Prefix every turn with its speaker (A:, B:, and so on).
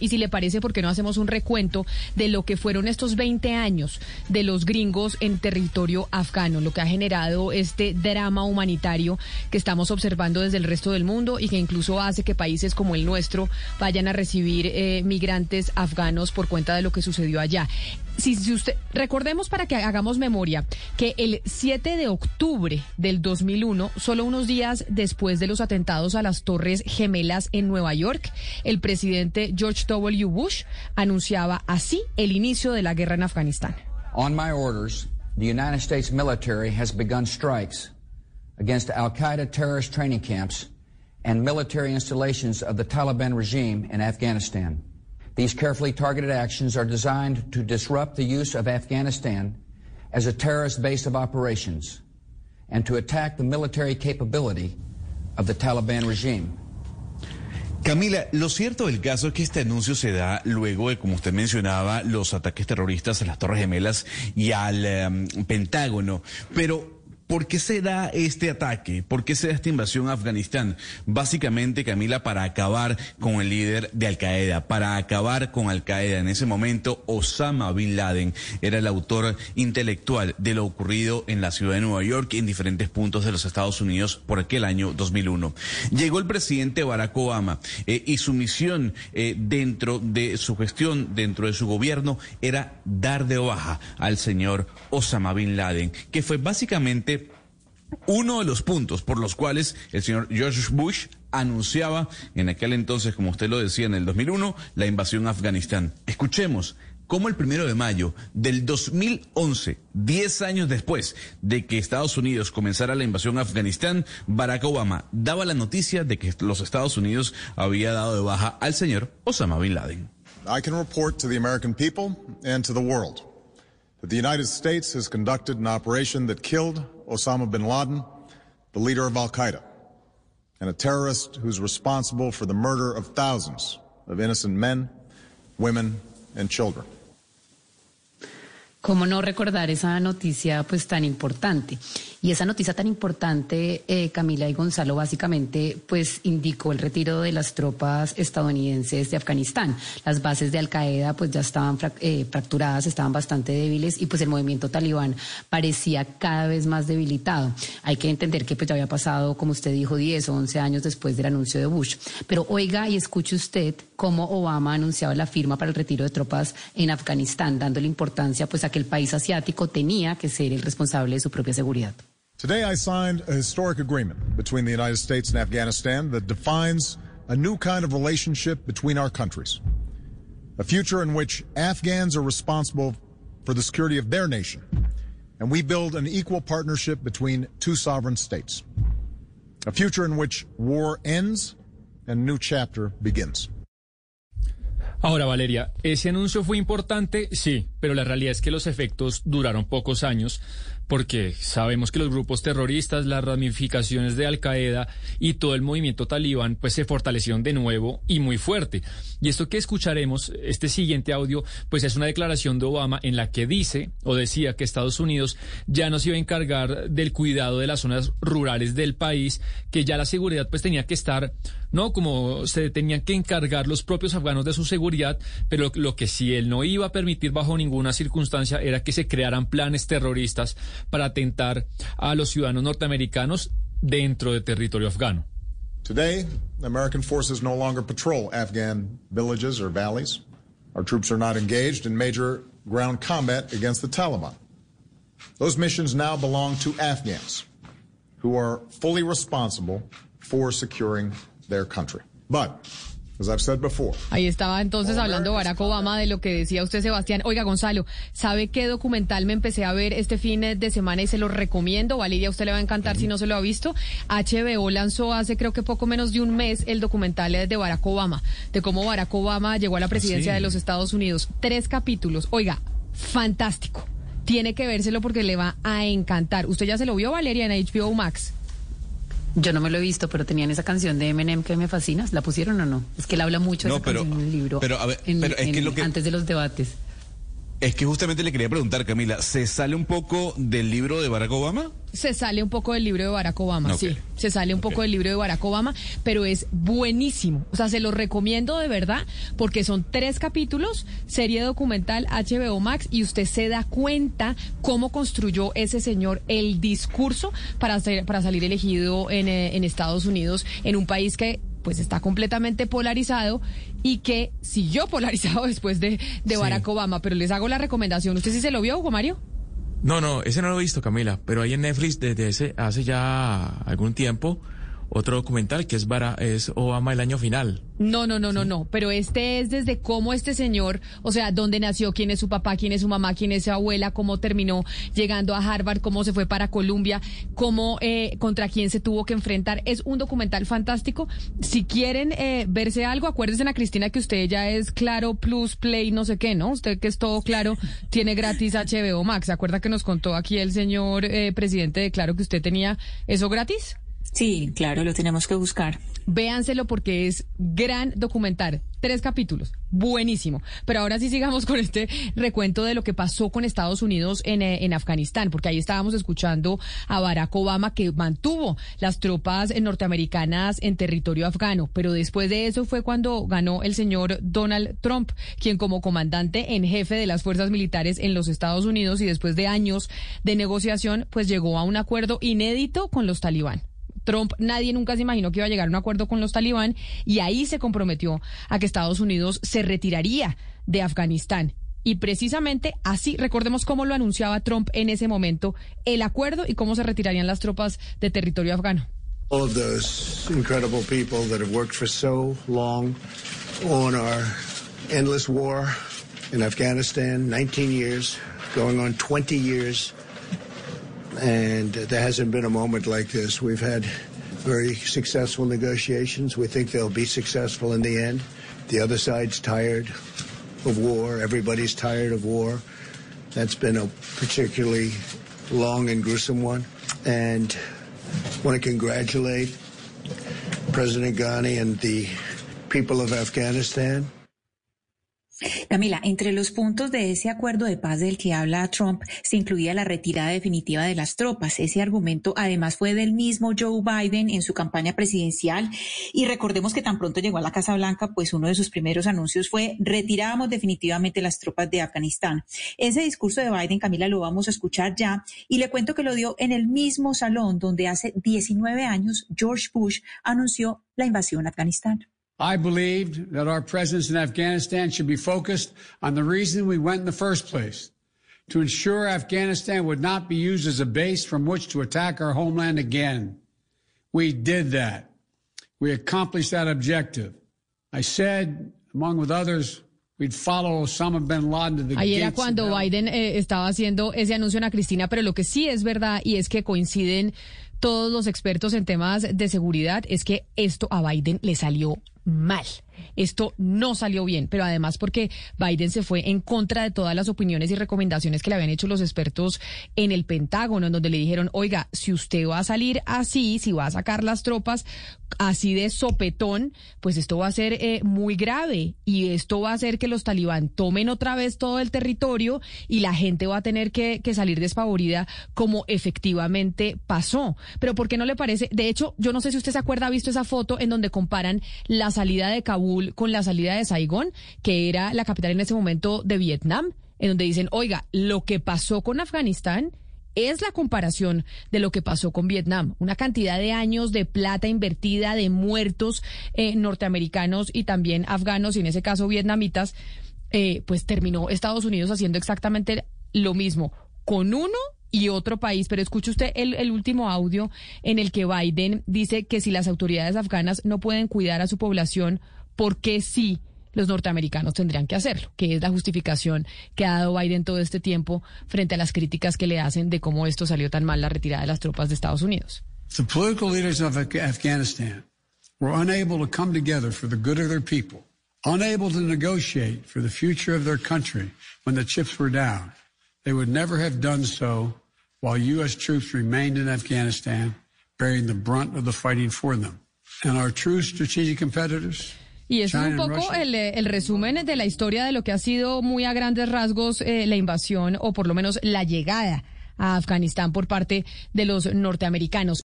A: Y si le parece, ¿por qué no hacemos un recuento de lo que fueron estos 20 años de los gringos en territorio afgano, lo que ha generado este drama humanitario que estamos observando desde el resto del mundo y que incluso hace que países como el nuestro vayan a recibir eh, migrantes afganos por cuenta de lo que sucedió allá? Si, si, usted recordemos para que hagamos memoria que el 7 de octubre del 2001, solo unos días después de los atentados a las Torres Gemelas en Nueva York, el presidente George W. Bush anunciaba así el inicio de la guerra en Afganistán.
B: On my orders, the United States military has begun strikes against Al-Qaeda terrorist training camps and military installations of the Taliban regime in Afghanistan. These carefully targeted actions are designed to disrupt the use of Afghanistan as a terrorist base of operations and to attack the military capability of the Taliban regime.
C: Camila, lo cierto del caso es que este anuncio se da luego de, como usted mencionaba, los ataques terroristas a las Torres Gemelas y al um, Pentágono. Pero ¿Por qué se da este ataque? ¿Por qué se da esta invasión a Afganistán? Básicamente, Camila, para acabar con el líder de Al Qaeda, para acabar con Al Qaeda. En ese momento, Osama Bin Laden era el autor intelectual de lo ocurrido en la ciudad de Nueva York y en diferentes puntos de los Estados Unidos por aquel año 2001. Llegó el presidente Barack Obama eh, y su misión eh, dentro de su gestión, dentro de su gobierno, era dar de baja al señor Osama Bin Laden, que fue básicamente uno de los puntos por los cuales el señor George Bush anunciaba en aquel entonces, como usted lo decía, en el 2001, la invasión a Afganistán. Escuchemos cómo el primero de mayo del 2011, 10 años después de que Estados Unidos comenzara la invasión a Afganistán, Barack Obama daba la noticia de que los Estados Unidos había dado de baja al señor Osama Bin Laden.
D: I can report to the American people and to the world that the United States has conducted an operation that killed Osama bin Laden, the leader of Al Qaeda, and a terrorist who's responsible for the murder of thousands of innocent men, women, and children.
E: ¿Cómo no recordar esa noticia pues tan importante? Y esa noticia tan importante, eh, Camila y Gonzalo, básicamente, pues indicó el retiro de las tropas estadounidenses de Afganistán. Las bases de Al Qaeda, pues ya estaban eh, fracturadas, estaban bastante débiles y pues el movimiento talibán parecía cada vez más debilitado. Hay que entender que pues ya había pasado, como usted dijo, 10 o 11 años después del anuncio de Bush. Pero oiga y escuche usted cómo Obama anunciaba la firma para el retiro de tropas en Afganistán, dándole importancia pues a que el país asiático tenía que ser el responsable de su propia seguridad.
D: Today, I signed a historic agreement between the United States and Afghanistan that defines a new kind of relationship between our countries. A future in which Afghans are responsible for the security of their nation, and we build an equal partnership between two sovereign states. A future in which war ends and a new chapter begins.
F: Ahora, Valeria, ese anuncio fue importante, sí, pero la realidad es que los efectos duraron pocos años porque sabemos que los grupos terroristas, las ramificaciones de Al Qaeda y todo el movimiento talibán pues se fortalecieron de nuevo y muy fuerte. Y esto que escucharemos, este siguiente audio, pues es una declaración de Obama en la que dice o decía que Estados Unidos ya no se iba a encargar del cuidado de las zonas rurales del país, que ya la seguridad pues tenía que estar, no como se tenían que encargar los propios afganos de su seguridad, pero lo que sí él no iba a permitir bajo ninguna circunstancia era que se crearan planes terroristas para atentar a los ciudadanos norteamericanos dentro de territorio afgano.
D: Today, American forces no longer patrol Afghan villages or valleys. Our troops are not engaged in major ground combat against the Taliban. Those missions now belong to Afghans who are fully responsible for securing their country. But
A: Ahí estaba entonces hablando Barack Obama de lo que decía usted, Sebastián. Oiga, Gonzalo, ¿sabe qué documental me empecé a ver este fin de semana y se lo recomiendo? Valeria, a usted le va a encantar si no se lo ha visto. HBO lanzó hace creo que poco menos de un mes el documental de Barack Obama, de cómo Barack Obama llegó a la presidencia ¿Ah, de los Estados Unidos. Tres capítulos. Oiga, fantástico. Tiene que vérselo porque le va a encantar. ¿Usted ya se lo vio, Valeria, en HBO Max?
E: Yo no me lo he visto, pero tenían esa canción de Eminem que me fascina. ¿La pusieron o no? Es que él habla mucho de esa canción en el libro.
C: Pero, a ver, pero es que lo que...
E: Antes de los debates.
C: Es que justamente le quería preguntar, Camila, ¿se sale un poco del libro de Barack Obama?
A: Se sale un poco del libro de Barack Obama, sí. Se sale un poco del libro de Barack Obama, pero es buenísimo. O sea, se lo recomiendo de verdad porque son tres capítulos, serie documental HBO Max, y usted se da cuenta cómo construyó ese señor el discurso para, para salir elegido en, eh, en Estados Unidos, en un país que pues está completamente polarizado y que siguió polarizado después de, de Barack Obama. Pero les hago la recomendación. ¿Usted sí se lo vio, Hugo Mario?
G: No, no, ese no lo he visto, Camila, pero ahí en Netflix desde ese, hace ya algún tiempo otro documental que es, es Obama el año final.
A: No, no, no, no, no. Pero este es desde cómo este señor, o sea, dónde nació, quién es su papá, quién es su mamá, quién es su abuela, cómo terminó llegando a Harvard, cómo se fue para Columbia, cómo eh, contra quién se tuvo que enfrentar. Es un documental fantástico. Si quieren eh, verse algo, acuérdense a Cristina que usted ya es Claro Plus Play, no sé qué, ¿no? Usted que es todo claro, tiene gratis HBO Max. ¿Se acuerda que nos contó aquí el señor eh, presidente de Claro que usted tenía eso gratis?
H: Sí, claro, lo tenemos que buscar.
A: Véanselo porque es gran documental. Tres capítulos. Buenísimo. Pero ahora sí sigamos con este recuento de lo que pasó con Estados Unidos en, eh, en Afganistán, porque ahí estábamos escuchando a Barack Obama que mantuvo las tropas norteamericanas en territorio afgano. Pero después de eso fue cuando ganó el señor Donald Trump, quien como comandante en jefe de las fuerzas militares en los Estados Unidos y después de años de negociación, pues llegó a un acuerdo inédito con los talibán. Trump, nadie nunca se imaginó que iba a llegar a un acuerdo con los talibán y ahí se comprometió a que Estados Unidos se retiraría de Afganistán. Y precisamente así, recordemos cómo lo anunciaba Trump en ese momento, el acuerdo y cómo se retirarían las tropas de territorio afgano.
I: All of those incredible people that have worked for so long on our endless war in Afghanistan, 19 years, going on 20 years. And there hasn't been a moment like this. We've had very successful negotiations. We think they'll be successful in the end. The other side's tired of war. Everybody's tired of war. That's been a particularly long and gruesome one. And I want to congratulate President Ghani and the people of Afghanistan.
H: Camila, entre los puntos de ese acuerdo de paz del que habla Trump se incluía la retirada definitiva de las tropas. Ese argumento además fue del mismo Joe Biden en su campaña presidencial y recordemos que tan pronto llegó a la Casa Blanca, pues uno de sus primeros anuncios fue retiramos definitivamente las tropas de Afganistán. Ese discurso de Biden, Camila, lo vamos a escuchar ya y le cuento que lo dio en el mismo salón donde hace 19 años George Bush anunció la invasión a Afganistán.
J: I believed that our presence in Afghanistan should be focused on the reason we went in the first place to ensure Afghanistan would not be used as a base from which to attack our homeland again. We did that. We accomplished that objective. I said, among with others, we'd follow Osama bin Laden to the
A: Ahí era cuando Biden eh, estaba haciendo ese anuncio a Cristina, pero lo que sí es verdad y es que coinciden todos los expertos en temas de seguridad es que esto a Biden le salió mal. Esto no salió bien, pero además porque Biden se fue en contra de todas las opiniones y recomendaciones que le habían hecho los expertos en el Pentágono, en donde le dijeron, oiga, si usted va a salir así, si va a sacar las tropas así de sopetón, pues esto va a ser eh, muy grave y esto va a hacer que los talibán tomen otra vez todo el territorio y la gente va a tener que, que salir despavorida como efectivamente pasó. Pero ¿por qué no le parece? De hecho, yo no sé si usted se acuerda, ha visto esa foto en donde comparan la salida de Kabul con la salida de Saigón, que era la capital en ese momento de Vietnam, en donde dicen, oiga, lo que pasó con Afganistán es la comparación de lo que pasó con Vietnam. Una cantidad de años de plata invertida, de muertos eh, norteamericanos y también afganos, y en ese caso vietnamitas, eh, pues terminó Estados Unidos haciendo exactamente lo mismo con uno y otro país. Pero escuche usted el, último audio en el que Biden dice que si las autoridades afganas no pueden cuidar a su población por qué sí los norteamericanos tendrían que hacerlo, que es la justificación que ha dado Biden todo este tiempo frente a las críticas que le hacen de cómo esto salió tan mal la retirada de las tropas de Estados Unidos.
J: The political leaders of Afghanistan were unable to come together for the good of their people, unable to negotiate for the future of their country when the chips were down. They would never have done so while U.S. troops remained in Afghanistan, bearing the brunt of the fighting for them. And our true strategic competitors
A: Y es un poco el, eh, el resumen de la historia de lo que ha sido muy a grandes rasgos eh, la invasión o por lo menos la llegada a Afganistán por parte de los norteamericanos.